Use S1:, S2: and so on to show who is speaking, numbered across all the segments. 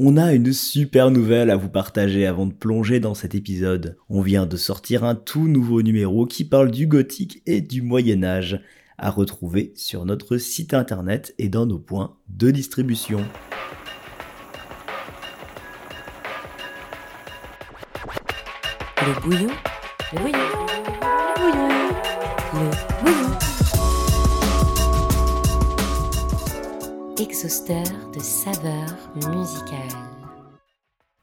S1: On a une super nouvelle à vous partager avant de plonger dans cet épisode. On vient de sortir un tout nouveau numéro qui parle du gothique et du Moyen Âge, à retrouver sur notre site internet et dans nos points de distribution.
S2: Le bouillon, le bouillon, le bouillon, le Exhausteur de saveurs musicales.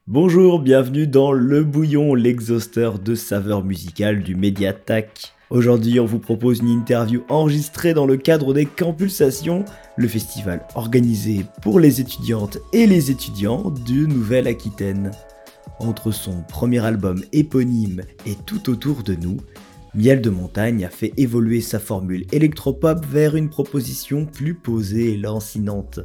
S1: Bonjour, bienvenue dans Le Bouillon, l'exhausteur de saveurs musicales du Mediatac. Aujourd'hui, on vous propose une interview enregistrée dans le cadre des Campulsations, le festival organisé pour les étudiantes et les étudiants de Nouvelle-Aquitaine. Entre son premier album éponyme et Tout autour de nous, Miel de Montagne a fait évoluer sa formule électropop vers une proposition plus posée et lancinante.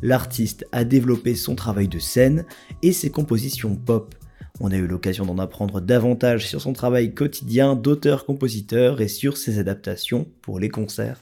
S1: L'artiste a développé son travail de scène et ses compositions pop. On a eu l'occasion d'en apprendre davantage sur son travail quotidien d'auteur-compositeur et sur ses adaptations pour les concerts.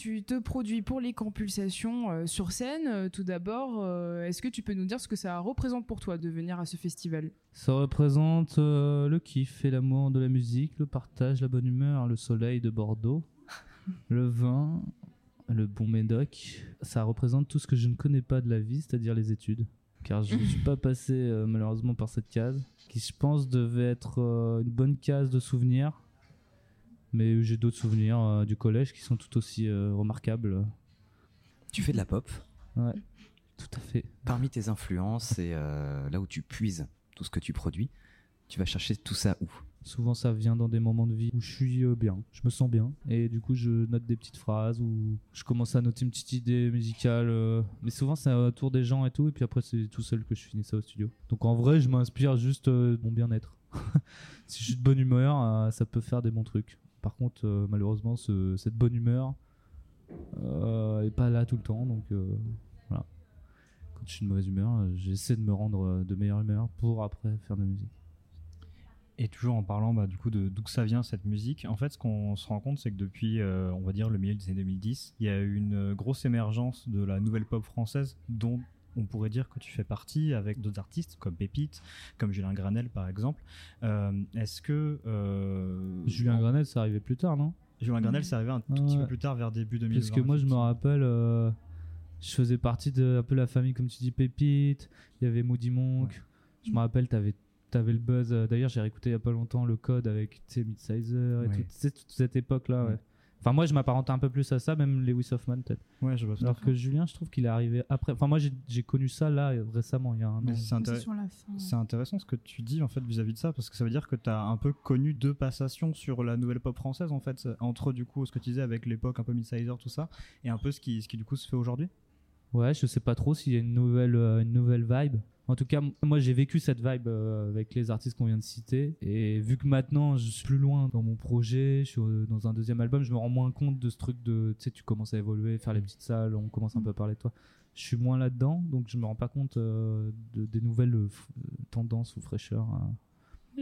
S3: Tu te
S4: produis pour les compulsations euh, sur scène. Euh, tout d'abord, euh, est-ce que tu peux nous dire ce que ça représente pour toi de venir à ce festival?
S5: Ça représente le kiff et l'amour de la musique, le partage, la bonne humeur, le soleil de Bordeaux, le vin, le bon médoc. Ça représente tout ce que je ne connais pas de la vie, c'est-à-dire les études. Car je ne suis pas passé malheureusement par cette case, qui je pense devait être une bonne case de souvenirs. Mais j'ai d'autres souvenirs euh, du collège qui sont tout aussi euh, remarquables.
S6: Tu fais de la pop?
S5: Ouais, tout à fait.
S6: Parmi tes influences et euh, là où tu puises tout ce que tu produis, tu vas chercher tout ça où?
S5: Souvent, ça vient dans des moments de vie où je suis bien, je me sens bien, et du coup, je note des petites phrases ou je commence à noter une petite idée musicale. mais souvent, c'est autour des gens et tout, et puis après, c'est tout seul que je finis ça au studio. Donc, en vrai, je m'inspire juste de mon bien-être. si je suis de bonne humeur, ça peut faire des bons trucs. Par contre, euh, malheureusement, ce- cette bonne humeur euh, est pas là tout le temps, donc euh, voilà. Quand je suis de mauvaise humeur, euh, j'essaie de me rendre euh, de meilleure humeur pour après faire de la musique.
S7: Et toujours en parlant bah, du coup de d'où ça vient cette musique, en fait ce qu'on se rend compte c'est que depuis euh, on va dire le milieu des années 2010, il y a eu une euh, grosse émergence de la nouvelle pop française dont on pourrait dire que tu fais partie avec d'autres artistes comme Pépite, comme Julien Granel par exemple. Euh, Est-ce que euh,
S5: Julien
S7: en-
S5: Granel, ça arrivait plus tard, non?
S7: Julien Granel c'est arrivé un tout petit
S5: Ouais.
S7: peu plus tard vers début 2020
S5: Parce que moi, je me rappelle, euh, je faisais partie de un peu la famille, comme tu dis, Pépite. Il y avait Moody Monk. Je me rappelle, t'avais avais le buzz. D'ailleurs, j'ai réécouté il y a pas longtemps le code avec Midsizer et
S7: Ouais.
S5: tout. Toute cette époque-là, ouais.
S7: Ouais.
S5: Enfin, moi, je m'apparentais un peu plus à ça, même Lewis Hoffman, peut-être.
S7: Ouais, je vois
S5: Alors que Julien, je trouve qu'il est arrivé après. Enfin, moi, j'ai connu ça là, récemment, il y a un
S7: Mais
S5: an.
S7: c'est intéressant. C'est intéressant ce que tu dis en fait vis-à-vis de ça parce que ça veut dire que tu as un peu connu deux passations sur la nouvelle pop française en fait entre du coup ce que tu disais avec l'époque un peu Midsizer tout ça et un peu ce qui, ce qui du coup se fait aujourd'hui.
S5: Ouais, je sais pas trop s'il y a une nouvelle, euh, une nouvelle vibe. En tout cas, moi j'ai vécu cette vibe euh, avec les artistes qu'on vient de citer. Et vu que maintenant je suis plus loin dans mon projet, je suis euh, dans un deuxième album, je me rends moins compte de ce truc de. Tu sais, tu commences à évoluer, faire les petites salles, on commence un peu à parler de toi. Je suis moins là-dedans, donc je me rends pas compte euh, de, des nouvelles euh, euh, tendances ou fraîcheurs. hein.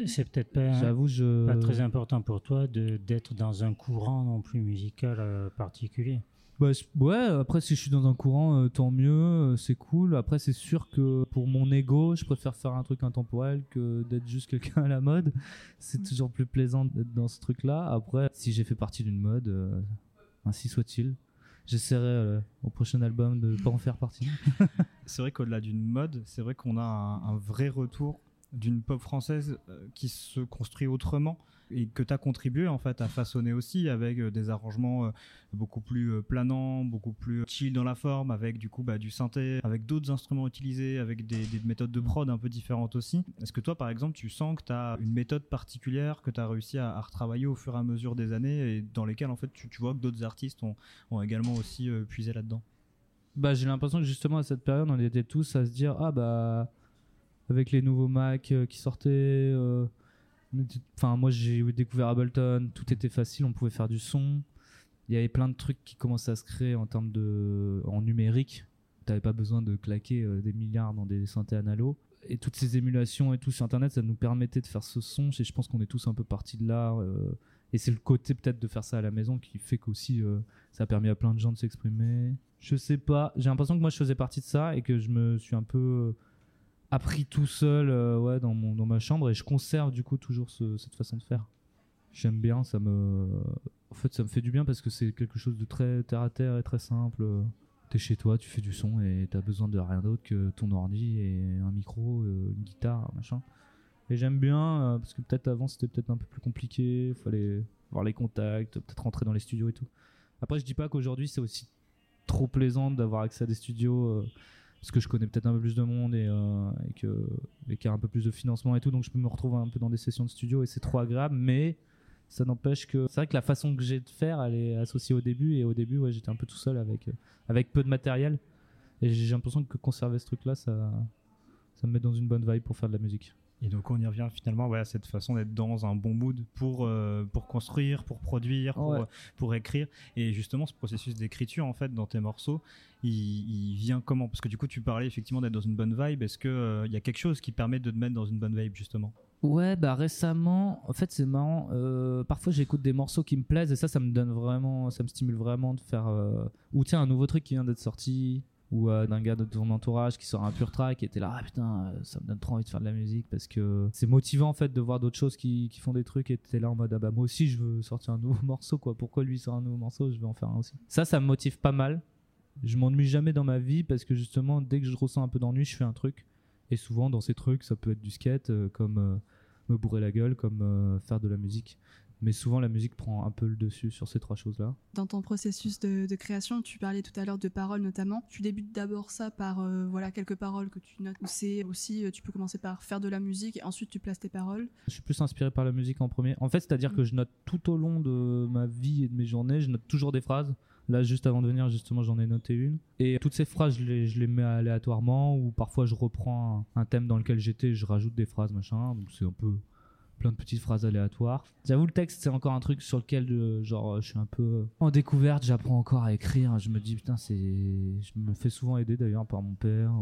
S8: C'est peut-être pas,
S5: je.
S8: pas très important pour toi de- d'être dans un courant non plus musical euh, particulier.
S5: Bah, ouais, après, si je suis dans un courant, euh, tant mieux, euh, c'est cool. Après, c'est sûr que pour mon ego, je préfère faire un truc intemporel que d'être juste quelqu'un à la mode. C'est toujours plus plaisant d'être dans ce truc-là. Après, si j'ai fait partie d'une mode, euh, ainsi soit-il. J'essaierai au prochain album de pas en faire partie.
S7: C'est vrai qu'au-delà d'une mode, c'est vrai qu'on a un, vrai retour d'une pop française qui se construit autrement et que tu as contribué en fait à façonner aussi avec euh, des arrangements euh, beaucoup plus euh, planants, beaucoup plus chill dans la forme, avec du coup bah, du synthé, avec d'autres instruments utilisés, avec des, des méthodes de prod un peu différentes aussi. Est-ce que toi par exemple tu sens que tu as une méthode particulière que tu as réussi à, retravailler au fur et à mesure des années et dans lesquelles en fait tu, vois que d'autres artistes ont, également aussi puisé là-dedans?
S5: Bah, j'ai l'impression que justement à cette période, on était tous à se dire ah bah avec les nouveaux Mac qui sortaient, enfin moi j'ai découvert Ableton, tout était facile, on pouvait faire du son. Il y avait plein de trucs qui commençaient à se créer en termes de en numérique. T'avais pas besoin de claquer euh, des milliards dans des synthés analo. Et toutes ces émulations et tout sur internet, ça nous permettait de faire ce son. Et je pense qu'on est tous un peu partis de là. euh, et c'est le côté peut-être de faire ça à la maison qui fait qu'aussi euh, ça a permis à plein de gens de s'exprimer. Je sais pas. J'ai l'impression que moi je faisais partie de ça et que je me suis un peu appris tout seul euh, ouais, dans, mon, dans ma chambre et je conserve du coup toujours ce- cette façon de faire. J'aime bien, ça me. En fait, ça me fait du bien parce que c'est quelque chose de très terre à terre et très simple. T'es chez toi, tu fais du son et t'as besoin de rien d'autre que ton ordi et un micro, euh, une guitare, machin. Et j'aime bien euh, parce que peut-être avant c'était peut-être un peu plus compliqué, fallait voir les contacts, peut-être rentrer dans les studios et tout. Après, je dis pas qu'aujourd'hui c'est aussi trop plaisant d'avoir accès à des studios parce que je connais peut-être un peu plus de monde et, euh, et qu'il y a un peu plus de financement et tout, donc je peux me retrouver un peu dans des sessions de studio et c'est trop agréable. Mais ça n'empêche que c'est vrai que la façon que j'ai de faire, elle est associée au début et au début, ouais, j'étais un peu tout seul avec euh, avec peu de matériel et j'ai l'impression que conserver ce truc-là, ça ça me met dans une bonne vibe pour faire de la musique.
S7: Et donc on y revient finalement ouais, à cette façon d'être dans un bon mood pour, euh, pour construire, pour produire, pour,
S5: Ouais.
S7: euh, pour écrire. Et justement ce processus d'écriture en fait dans tes morceaux, il, il vient comment? Parce que du coup tu parlais effectivement d'être dans une bonne vibe. Est-ce qu'il il y a quelque chose qui permet de te mettre dans une bonne vibe justement?
S5: Ouais, bah récemment, en fait c'est marrant. euh, parfois j'écoute des morceaux qui me plaisent et ça, ça me donne vraiment, ça me stimule vraiment de faire. euh, ou tiens, un nouveau truc qui vient d'être sorti, ou euh, d'un gars de ton entourage qui sort un pur track et était là, ah putain, euh, ça me donne trop envie de faire de la musique parce que c'est motivant en fait de voir d'autres choses qui, font des trucs et t'es là en mode, ah bah moi aussi je veux sortir un nouveau morceau quoi. Pourquoi lui sort un nouveau morceau, je vais en faire un aussi. Ça, ça me motive pas mal. Je m'ennuie jamais dans ma vie parce que justement, dès que je ressens un peu d'ennui, je fais un truc. Et souvent, dans ces trucs, ça peut être du skate, euh, comme me bourrer la gueule, comme faire de la musique. Mais souvent, la musique prend un peu le dessus sur ces trois choses-là.
S9: Dans ton processus de, de création, tu parlais tout à l'heure de paroles notamment. Tu débutes d'abord ça par euh, voilà quelques paroles que tu notes. C'est aussi euh, tu peux commencer par faire de la musique et ensuite tu places tes paroles.
S5: Je suis plus inspiré par la musique en premier. En fait, c'est-à-dire que je note tout au long de ma vie et de mes journées, je note toujours des phrases. Là, juste avant de venir, justement, j'en ai noté une. Et toutes ces phrases, je les, je les mets aléatoirement ou parfois je reprends un, un thème dans lequel j'étais, je rajoute des phrases, machin. Donc c'est un peu plein de petites phrases aléatoires. J'avoue, le texte, c'est encore un truc sur lequel, euh, genre, je suis un peu en découverte, j'apprends encore à écrire. Je me dis, putain. Je me fais souvent aider d'ailleurs par mon père.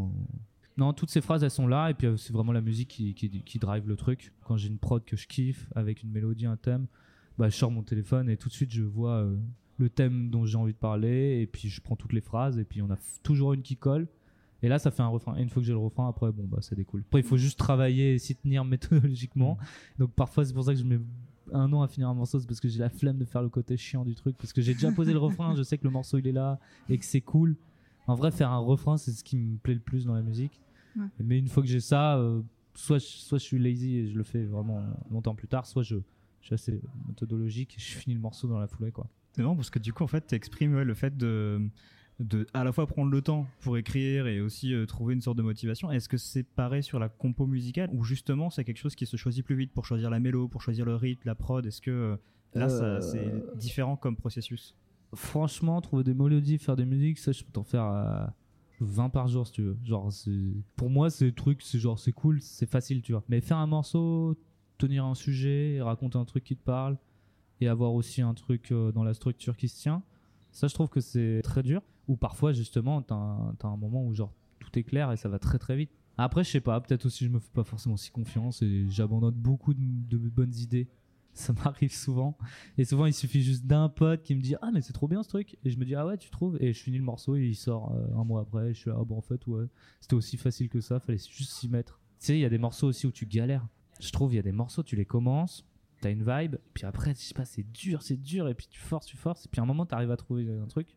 S5: Non, toutes ces phrases, elles sont là, et puis euh, c'est vraiment la musique qui, drive le truc. Quand j'ai une prod que je kiffe, avec une mélodie, un thème, bah, je sors mon téléphone et tout de suite, je vois euh, le thème dont j'ai envie de parler, et puis je prends toutes les phrases, et puis on a toujours une qui colle. Et là, ça fait un refrain. Et une fois que j'ai le refrain, après, bon, bah, ça découle. Après, il faut juste travailler et s'y tenir méthodologiquement. Donc, parfois, c'est pour ça que je mets un an à finir un morceau, c'est parce que j'ai la flemme de faire le côté chiant du truc. Parce que j'ai déjà posé le refrain, je sais que le morceau il est là et que c'est cool. En vrai, faire un refrain, c'est ce qui me plaît le plus dans la musique.
S9: Ouais.
S5: Mais une fois que j'ai ça, euh, soit, je, soit je suis lazy et je le fais vraiment longtemps plus tard, soit je, je suis assez méthodologique et je finis le morceau dans la foulée. Quoi.
S7: C'est marrant parce que du coup, en fait, tu exprimes le fait de, de à la fois prendre le temps pour écrire et aussi euh, trouver une sorte de motivation. Est-ce que c'est pareil sur la compo musicale ou justement c'est quelque chose qui se choisit plus vite pour choisir la mélo, pour choisir le rythme, la prod? Est-ce que euh, là,
S5: Euh,
S7: c'est différent comme processus?
S5: Franchement, trouver des mélodies, faire des musiques, ça, je peux t'en faire à 20 par jour si tu veux. Genre, pour moi, c'est truc, c'est genre, c'est cool, c'est facile, tu vois. Mais faire un morceau, tenir un sujet, raconter un truc qui te parle, et avoir aussi un truc euh, dans la structure qui se tient, ça, je trouve que c'est très dur. Ou parfois, justement, t'as un, un moment où, genre, tout est clair et ça va très très vite. Après, je sais pas, peut-être aussi je me fais pas forcément si confiance et j'abandonne beaucoup de, bonnes idées. Ça m'arrive souvent. Et souvent, il suffit juste d'un pote qui me dit Ah, mais c'est trop bien ce truc. Et je me dis Ah ouais, tu trouves Et je finis le morceau et il sort euh, un mois après. Je suis là Ah bon, en fait, ouais. C'était aussi facile que ça. Fallait juste s'y mettre. Tu sais, il y a des morceaux aussi où tu galères. Je trouve, il y a des morceaux, tu les commences, une vibe. Puis après, je sais pas, c'est dur, c'est dur. Et puis tu forces, tu forces. Et puis à un moment, t'arrives à trouver un truc.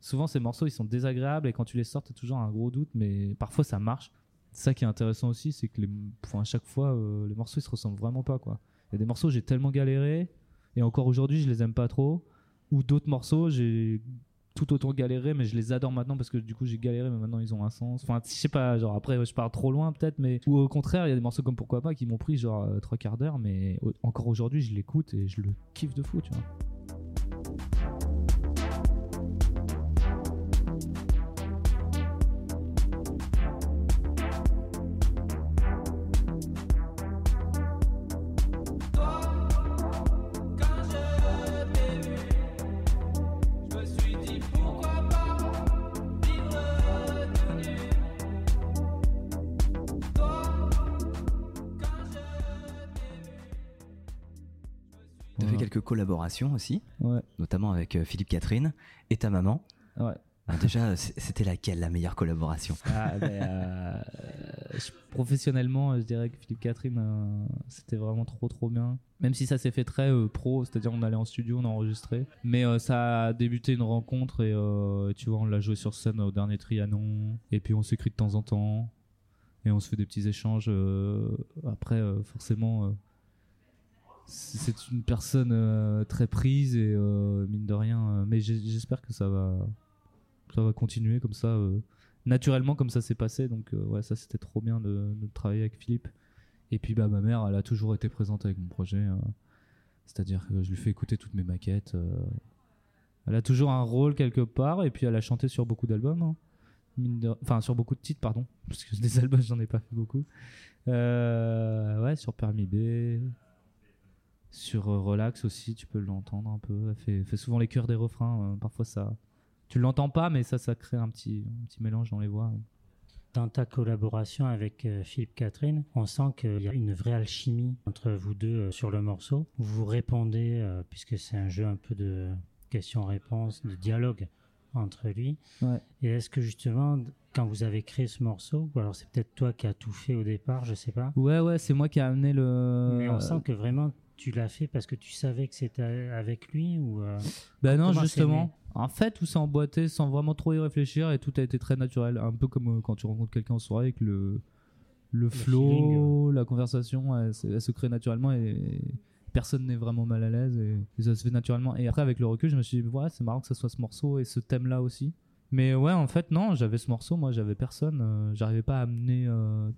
S5: Souvent, ces morceaux, ils sont désagréables. Et quand tu les sors, t'as toujours un gros doute. Mais parfois, ça marche. Ça qui est intéressant aussi, c'est que les, enfin, à chaque fois, euh, les morceaux, ils se ressemblent vraiment pas, quoi Il y a des morceaux, j'ai tellement galéré, et encore aujourd'hui, je les aime pas trop. Ou d'autres morceaux, j'ai tout autant galéré, mais je les adore maintenant parce que du coup, j'ai galéré, mais maintenant ils ont un sens. Enfin, je sais pas, genre après, je pars trop loin peut-être, mais. Ou au contraire, il y a des morceaux comme Pourquoi pas qui m'ont pris genre euh, trois quarts d'heure, mais encore aujourd'hui, je l'écoute et je le kiffe de fou, tu vois.
S6: Quelques collaborations aussi,
S5: Ouais.
S6: notamment avec euh, Philippe Catherine et ta maman.
S5: Ouais.
S6: Alors déjà, c'était laquelle la meilleure collaboration?
S5: Ah, ben, euh, je- professionnellement, je dirais que Philippe Catherine, euh, c'était vraiment trop trop bien. Même si ça s'est fait très euh, pro, c'est-à-dire on allait en studio, on enregistrait. Mais euh, ça a débuté une rencontre et euh, tu vois, on l'a joué sur scène au dernier Trianon. Et puis on s'écrit de temps en temps. Et on se fait des petits échanges. euh, après, euh, forcément, euh, c'est une personne euh, très prise et euh, mine de rien. euh, mais j'espère que ça va, ça va continuer comme ça. naturellement comme ça s'est passé donc ouais ça c'était trop bien de, travailler avec Philippe et puis bah ma mère elle a toujours été présente avec mon projet euh, c'est-à-dire que je lui fais écouter toutes mes maquettes elle a toujours un rôle quelque part et puis elle a chanté sur beaucoup d'albums hein. Enfin sur beaucoup de titres pardon parce que des albums j'en ai pas fait beaucoup ouais sur Permis B sur euh, Relax aussi tu peux l'entendre un peu elle fait, fait souvent les chœurs des refrains euh, parfois ça tu l'entends pas, mais ça, ça crée un petit, un petit mélange dans les voix.
S8: Dans ta collaboration avec euh, Philippe Catherine, on sent qu'il y a une vraie alchimie entre vous deux euh, sur le morceau. Vous vous répondez, euh, puisque c'est un jeu un peu de questions-réponses, de dialogue entre lui.
S5: Ouais.
S8: Et est-ce que justement, quand vous avez créé ce morceau, ou alors c'est peut-être toi qui as tout fait au départ, je sais pas,
S5: Ouais, ouais, c'est moi qui ai amené le.
S8: mais on sent que vraiment tu l'as fait parce que tu savais que c'était avec lui ou euh,
S5: Bah non, justement. En fait, tout s'est emboîté sans vraiment trop y réfléchir et tout a été très naturel. Un peu comme euh, quand tu rencontres quelqu'un en soirée et que le, le flow,
S8: feeling,
S5: la conversation, elle, se- elle se crée naturellement et personne n'est vraiment mal à l'aise et, et ça se fait naturellement. Et après, avec le recul, je me suis dit, ouais, c'est marrant que ça soit ce morceau et ce thème-là aussi. Mais ouais, en fait, non, j'avais ce morceau, moi, j'avais personne. euh, J'arrivais pas à amener. euh,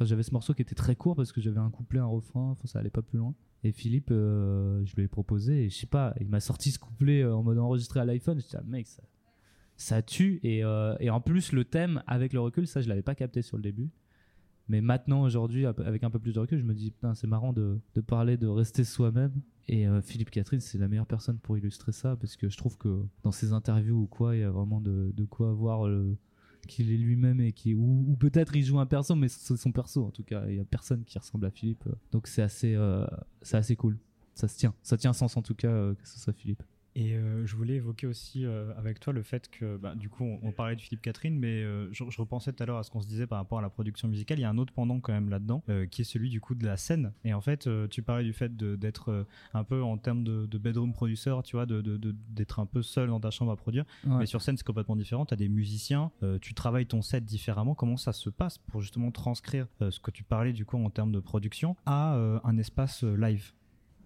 S5: J'avais ce morceau qui était très court parce que j'avais un couplet, un refrain, enfin, ça allait pas plus loin. Et Philippe, euh, je lui ai proposé, et je sais pas, il m'a sorti ce couplet euh, en mode enregistré à l'iPhone. Je dis, ah, mec, ça, tue. Et, euh, et en plus, le thème, avec le recul, ça, je l'avais pas capté sur le début. Mais maintenant, aujourd'hui, avec un peu plus de recul, je me dis, c'est marrant de, de parler de rester soi-même. Et Philippe Catherine, c'est la meilleure personne pour illustrer ça, parce que je trouve que dans ses interviews ou quoi, il y a vraiment de, de quoi voir le- qu'il est lui-même et qui ou, peut-être il joue un perso, mais c'est son perso en tout cas. Il y a personne qui ressemble à Philippe, donc c'est assez, euh, c'est assez cool. Ça se tient, ça tient sens en tout cas euh, que ce soit Philippe.
S7: Et euh, je voulais évoquer aussi euh, avec toi le fait que, bah, du coup, on, on parlait de Philippe Catherine, mais euh, je, je repensais tout à l'heure à ce qu'on se disait par rapport à la production musicale. Il y a un autre pendant quand même là-dedans, qui est celui du coup de la scène. Et en fait, tu parlais du fait d'être un peu en termes de, de bedroom producer, tu vois, de- de- de- d'être un peu seul dans ta chambre à produire.
S5: Ouais.
S7: Mais sur scène, c'est complètement différent. Tu as des musiciens, tu travailles ton set différemment. Comment ça se passe pour justement transcrire ce que tu parlais du coup en termes de production à un espace live?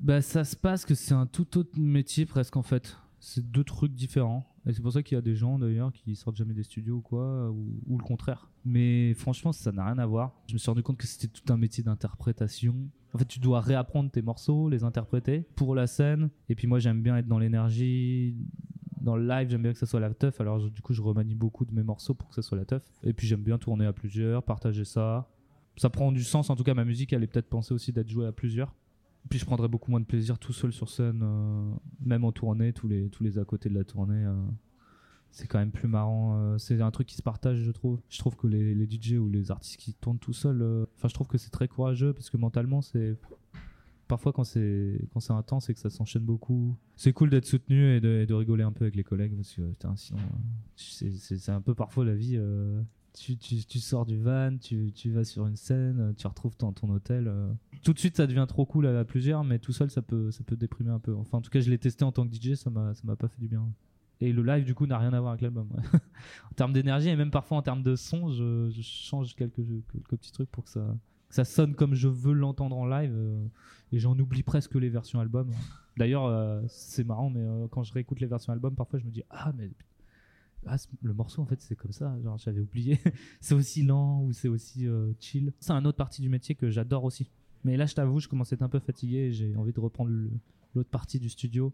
S5: Bah ça se passe que c'est un tout autre métier presque en fait. C'est deux trucs différents. Et c'est pour ça qu'il y a des gens d'ailleurs qui sortent jamais des studios ou quoi, ou, le contraire. Mais franchement, ça n'a rien à voir. Je me suis rendu compte que c'était tout un métier d'interprétation. En fait, tu dois réapprendre tes morceaux, les interpréter pour la scène. Et puis moi, j'aime bien être dans l'énergie. Dans le live, j'aime bien que ça soit la teuf. Alors du coup, je remanie beaucoup de mes morceaux pour que ça soit la teuf. Et puis j'aime bien tourner à plusieurs, partager ça. Ça prend du sens. En tout cas, ma musique, elle est peut-être pensée aussi d'être jouée à plusieurs. Puis je prendrais beaucoup moins de plaisir tout seul sur scène, euh, même en tournée, tous les, à côté de la tournée. euh, c'est quand même plus marrant. euh, c'est un truc qui se partage, je trouve. Je trouve que les, les DJ ou les artistes qui tournent tout seuls, enfin, je trouve que c'est très courageux parce que mentalement, c'est. Parfois, quand c'est intense et que ça s'enchaîne beaucoup, c'est cool d'être soutenu et de, rigoler un peu avec les collègues parce que c'est- un peu parfois la vie. Tu, sors du van, tu, vas sur une scène, euh, tu retrouves ton, hôtel. euh. Tout de suite, ça devient trop cool à, plusieurs, mais tout seul, ça peut, déprimer un peu. Enfin, en tout cas, je l'ai testé en tant que DJ, ça m'a ça m'a pas fait du bien. Et le live, du coup, n'a rien à voir avec l'album. en termes d'énergie et même parfois en termes de son, je, change quelques, petits trucs pour que ça, ça sonne comme je veux l'entendre en live. euh, et j'en oublie presque les versions album. D'ailleurs, c'est marrant, mais quand je réécoute les versions album, parfois je me dis ah mais ah, le morceau en fait c'est comme ça. Genre j'avais oublié. c'est aussi lent ou c'est aussi euh, chill. C'est un autre partie du métier que j'adore aussi. Mais là, je t'avoue, je commence à être un peu fatigué et j'ai envie de reprendre l'autre partie du studio.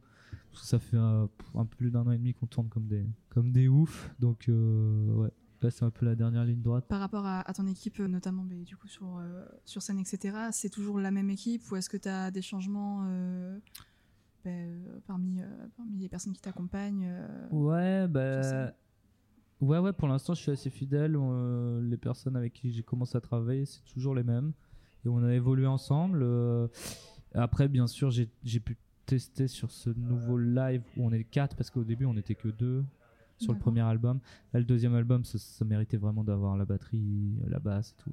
S5: Parce que ça fait euh, un peu plus d'un an et demi qu'on tourne comme des, comme des oufs. Donc, euh, ouais, là, c'est un peu la dernière ligne droite.
S9: Par rapport à, ton équipe, notamment du coup sur, sur scène, etc., c'est toujours la même équipe ou est-ce que tu as des changements ben, euh, parmi, euh, parmi les personnes qui t'accompagnent euh,
S5: Ouais, bah. Ouais, ouais, pour l'instant, je suis assez fidèle. Les personnes avec qui j'ai commencé à travailler, c'est toujours les mêmes. Et on a évolué ensemble. Après, bien sûr, j'ai pu tester sur ce nouveau live où on est quatre, parce qu'au début, on n'était que deux sur le premier album. Là, le deuxième album, ça, ça méritait vraiment d'avoir la batterie, la basse et tout.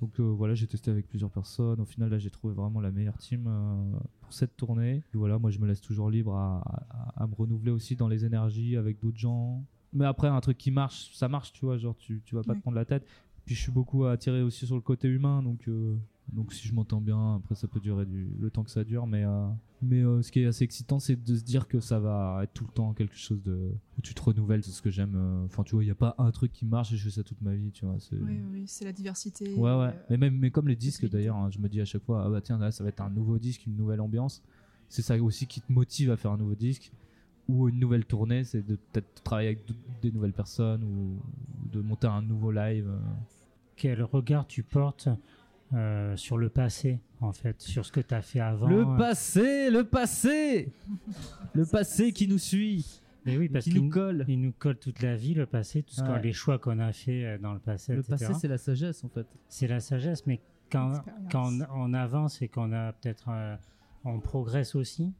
S5: Donc euh, voilà, j'ai testé avec plusieurs personnes. Au final, là, j'ai trouvé vraiment la meilleure team euh, pour cette tournée. Et voilà, moi, je me laisse toujours libre à, à- à me renouveler aussi dans les énergies avec d'autres gens. Mais après, un truc qui marche, ça marche, tu vois. Genre, tu, tu vas pas te prendre la tête. Puis je suis beaucoup attiré aussi sur le côté humain, donc euh, donc si je m'entends bien, après ça peut durer du, le temps que ça dure, mais euh, mais euh, ce qui est assez excitant, c'est de se dire que ça va être tout le temps quelque chose de où tu te renouvelles, c'est ce que j'aime. euh. Enfin, tu vois, il y a pas un truc qui marche et je fais ça toute ma vie, tu vois. c'est-
S9: Oui, oui, c'est la diversité.
S5: Ouais, ouais.
S9: euh,
S5: Mais même, mais comme les disques d'ailleurs, hein, je me dis à chaque fois, ah bah tiens, là, ça va être un nouveau disque, une nouvelle ambiance. C'est ça aussi qui te motive à faire un nouveau disque ou une nouvelle tournée, c'est de peut-être travailler avec des nouvelles personnes ou, de monter un nouveau live.
S8: Quel regard tu portes euh, sur le passé, en fait, sur ce que tu as fait avant
S5: Le
S8: euh,
S5: passé, le passé, le passé qui nous suit,
S8: Mais oui, parce
S5: qui
S8: qu'il
S5: nous colle.
S8: il nous colle toute la vie, le passé, tout ce
S5: Ouais.
S8: les choix qu'on a fait euh, dans le passé,
S5: Le
S8: etc.
S5: passé, c'est la sagesse en fait.
S8: c'est la sagesse, mais quand, quand on, on avance et qu'on a peut-être, euh, on progresse aussi.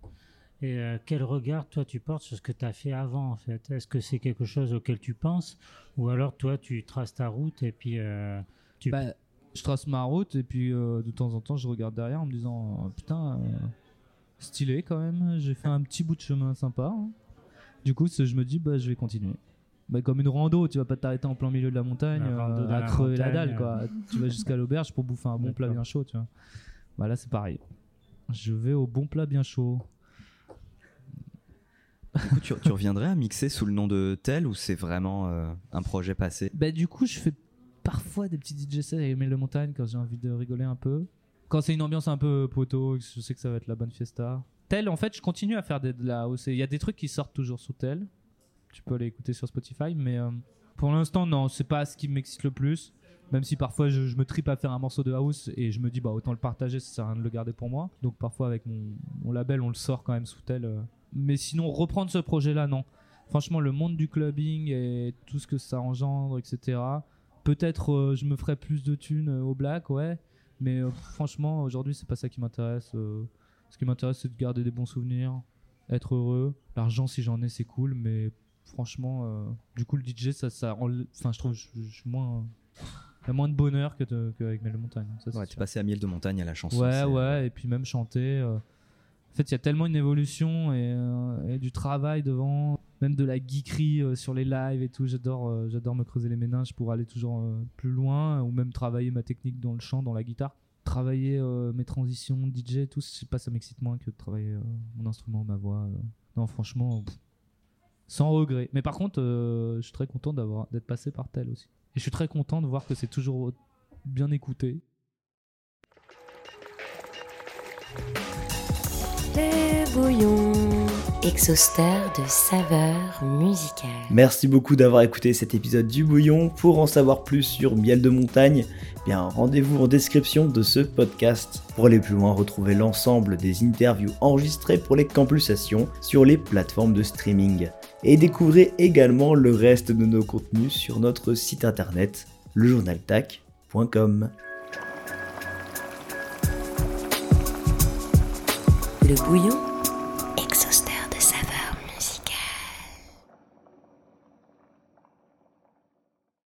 S8: Et euh, quel regard toi tu portes sur ce que tu as fait avant en fait? Est-ce que c'est quelque chose auquel tu penses? Ou alors toi tu traces ta route et puis euh, tu
S5: Bah, je trace ma route et puis euh, de temps en temps je regarde derrière en me disant euh, putain euh, stylé quand même j'ai fait un petit bout de chemin sympa hein. du coup je me dis bah je vais continuer. Bah, comme une rando tu vas pas t'arrêter en plein milieu de la montagne
S8: La
S5: euh, à
S8: la
S5: crever la
S8: montagne,
S5: dalle quoi. Tu vas jusqu'à l'auberge pour bouffer un bon plat bien chaud tu vois. Bah là c'est pareil. Je vais au bon plat bien chaud.
S6: Du coup, tu, tu reviendrais à mixer sous le nom de tel ou c'est vraiment euh, un projet passé?
S5: Bah du coup, je fais parfois des petits DJ sets avec Emile de Montagne quand j'ai envie de rigoler un peu. Quand c'est une ambiance un peu poteau, je sais que ça va être la bonne fiesta. Tel, en fait, je continue à faire de la house. Il y a des trucs qui sortent toujours sous tel. Tu peux aller écouter sur Spotify, mais euh, pour l'instant, non, c'est pas ce qui m'excite le plus. Même si parfois je, me tripe à faire un morceau de house et je me dis bah autant le partager, ça sert à rien de le garder pour moi. Donc parfois avec mon, mon label, on le sort quand même sous tel. euh. Mais sinon, reprendre ce projet-là, non. Franchement, le monde du clubbing et tout ce que ça engendre, etc. Peut-être euh, je me ferai plus de thunes euh, au black, ouais. Mais euh, franchement, aujourd'hui, c'est pas ça qui m'intéresse. euh. ce qui m'intéresse, c'est de garder des bons souvenirs, être heureux. L'argent, si j'en ai, c'est cool, mais franchement, euh, du coup, le DJ, ça, ça Enfin, je trouve, je, je suis moins. Il y a moins de bonheur que qu'avec Mel de Montagne. ça,
S6: Ouais, tu passais à miel de montagne à la chanson.
S5: Ouais, ouais, et puis même chanter. euh, En fait, il y a tellement une évolution et, euh, et du travail devant, même de la geekerie euh, sur les lives et tout. J'adore, euh, j'adore me creuser les méninges pour aller toujours euh, plus loin ou même travailler ma technique dans le chant, dans la guitare. Travailler mes transitions, DJ, et tout, je sais pas, ça m'excite moins que de travailler mon instrument, ma voix. Non, franchement, sans regret. Mais par contre, je suis très content d'avoir d'être passé par tel aussi. Et je suis très content de voir que c'est toujours bien écouté.
S2: Le bouillon, exhausteur de saveurs musicales.
S1: Merci beaucoup d'avoir écouté cet épisode du Bouillon. Pour en savoir plus sur Miel de Montagne, eh bien rendez-vous en description de ce podcast. Pour aller plus loin, retrouvez l'ensemble des interviews enregistrées pour les campulsations sur les plateformes de streaming. Et découvrez également le reste de nos contenus sur notre site internet, lejournaltac.com.
S2: Le bouillon